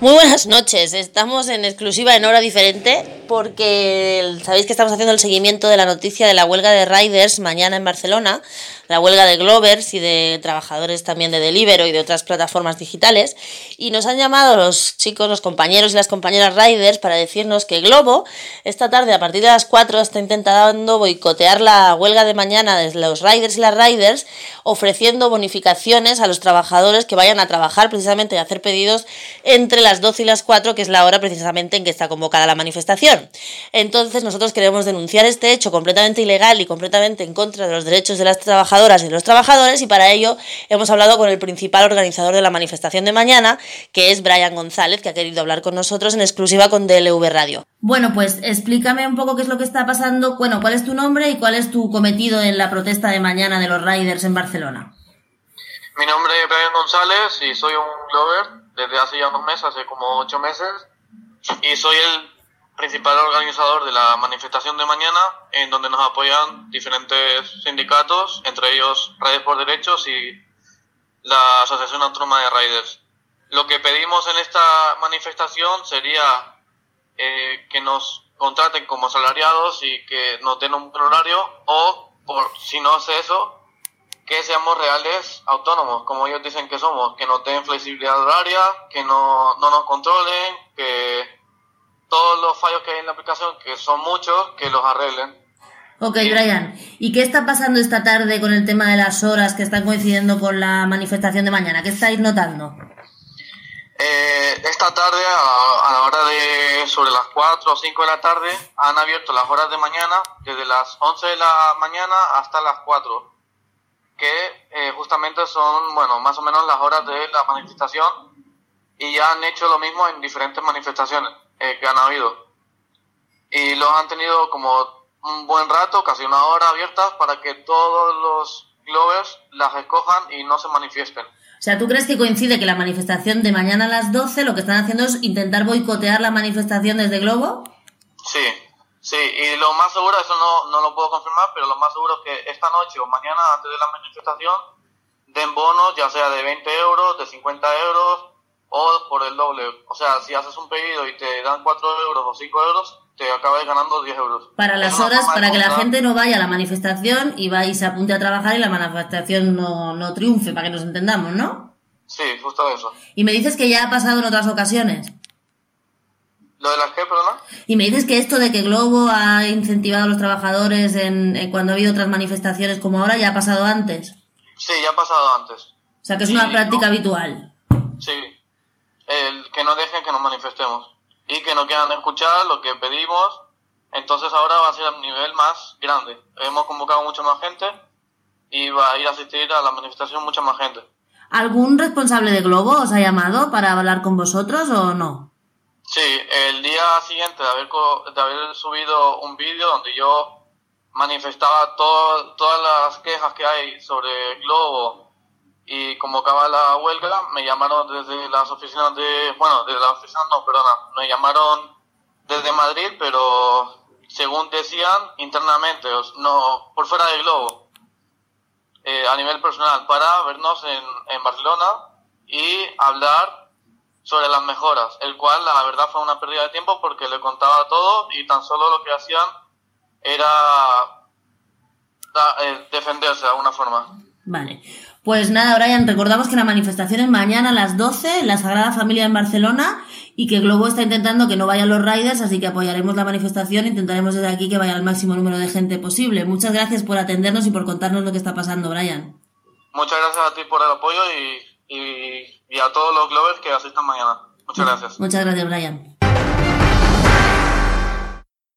Muy buenas noches, estamos en exclusiva en hora diferente porque sabéis que estamos haciendo el seguimiento de la noticia de la huelga de riders mañana en Barcelona, la huelga de Glovers y de trabajadores también de Deliveroo y de otras plataformas digitales y nos han llamado los chicos, los compañeros y las compañeras riders para decirnos que Globo esta tarde a partir de las 4 está intentando boicotear la huelga de mañana de los riders y las riders ofreciendo bonificaciones a los trabajadores que vayan a trabajar precisamente y hacer pedidos entre las 12 y las 4, que es la hora precisamente en que está convocada la manifestación. Entonces nosotros queremos denunciar este hecho completamente ilegal y completamente en contra de los derechos de las trabajadoras y de los trabajadores y para ello hemos hablado con el principal organizador de la manifestación de mañana, que es Brian González, que ha querido hablar con nosotros en exclusiva con DLV Radio. Bueno, pues explícame un poco qué es lo que está pasando. Bueno, ¿cuál es tu nombre y cuál es tu cometido en la protesta de mañana de los riders en Barcelona? Mi nombre es Brian González y soy un Glover desde hace ya unos meses, hace como ocho meses, y soy el principal organizador de la manifestación de mañana, en donde nos apoyan diferentes sindicatos, entre ellos Riders por Derechos y la Asociación Autónoma de Riders. Lo que pedimos en esta manifestación sería eh, que nos contraten como salariados y que nos den un horario o, por, si no hace eso, que seamos reales autónomos, como ellos dicen que somos, que no tengan flexibilidad horaria, que no, no nos controlen, que todos los fallos que hay en la aplicación, que son muchos, que los arreglen. Ok, Brian. ¿Y qué está pasando esta tarde con el tema de las horas que están coincidiendo con la manifestación de mañana? ¿Qué estáis notando? Eh, esta tarde, a, a, la hora de sobre las 4 o 5 de la tarde, han abierto las horas de mañana, desde las 11 de la mañana hasta las 4 que eh, justamente son, bueno, más o menos las horas de la manifestación y ya han hecho lo mismo en diferentes manifestaciones eh, que han habido. Y los han tenido como un buen rato, casi una hora abiertas, para que todos los Glovers las escojan y no se manifiesten. O sea, ¿tú crees que coincide que la manifestación de mañana a las 12 lo que están haciendo es intentar boicotear la manifestación desde Globo? Sí, Sí, y lo más seguro, eso no, no lo puedo confirmar, pero lo más seguro es que esta noche o mañana, antes de la manifestación, den bonos, ya sea de 20 euros, de 50 euros o por el doble. O sea, si haces un pedido y te dan 4 euros o 5 euros, te acabas ganando 10 euros. Para las horas, para que la gente no vaya a la manifestación y va y se apunte a trabajar y la manifestación no, no triunfe, para que nos entendamos, ¿no? Sí, justo eso. Y me dices que ya ha pasado en otras ocasiones. ¿Lo de las qué, perdona? Y me dices que esto de que Globo ha incentivado a los trabajadores en, cuando ha habido otras manifestaciones como ahora ya ha pasado antes. Sí, ya ha pasado antes. O sea que es una práctica habitual. Sí. El que no dejen que nos manifestemos. Y que no quieran escuchar lo que pedimos. Entonces ahora va a ser a nivel más grande. Hemos convocado mucha más gente y va a ir a asistir a la manifestación mucha más gente. ¿Algún responsable de Globo os ha llamado para hablar con vosotros o no? Sí, el día siguiente de haber, de haber subido un vídeo donde yo manifestaba todas las quejas que hay sobre Globo y convocaba la huelga, me llamaron desde las oficinas de, bueno, desde las oficinas no, perdona, me llamaron desde Madrid, pero según decían internamente, no, por fuera de Globo, eh, a nivel personal, para vernos en, en Barcelona y hablar sobre las mejoras, el cual la verdad fue una pérdida de tiempo porque le contaba todo y tan solo lo que hacían era eh, defenderse de alguna forma. Vale. Pues nada, Brian, recordamos que la manifestación es mañana a las 12 en la Sagrada Familia en Barcelona y que Globo está intentando que no vayan los riders, así que apoyaremos la manifestación e intentaremos desde aquí que vaya el máximo número de gente posible. Muchas gracias por atendernos y por contarnos lo que está pasando, Brian. Muchas gracias a ti por el apoyo y y, y a todos los Glovers que asistan mañana. Muchas gracias. Muchas gracias, Brian.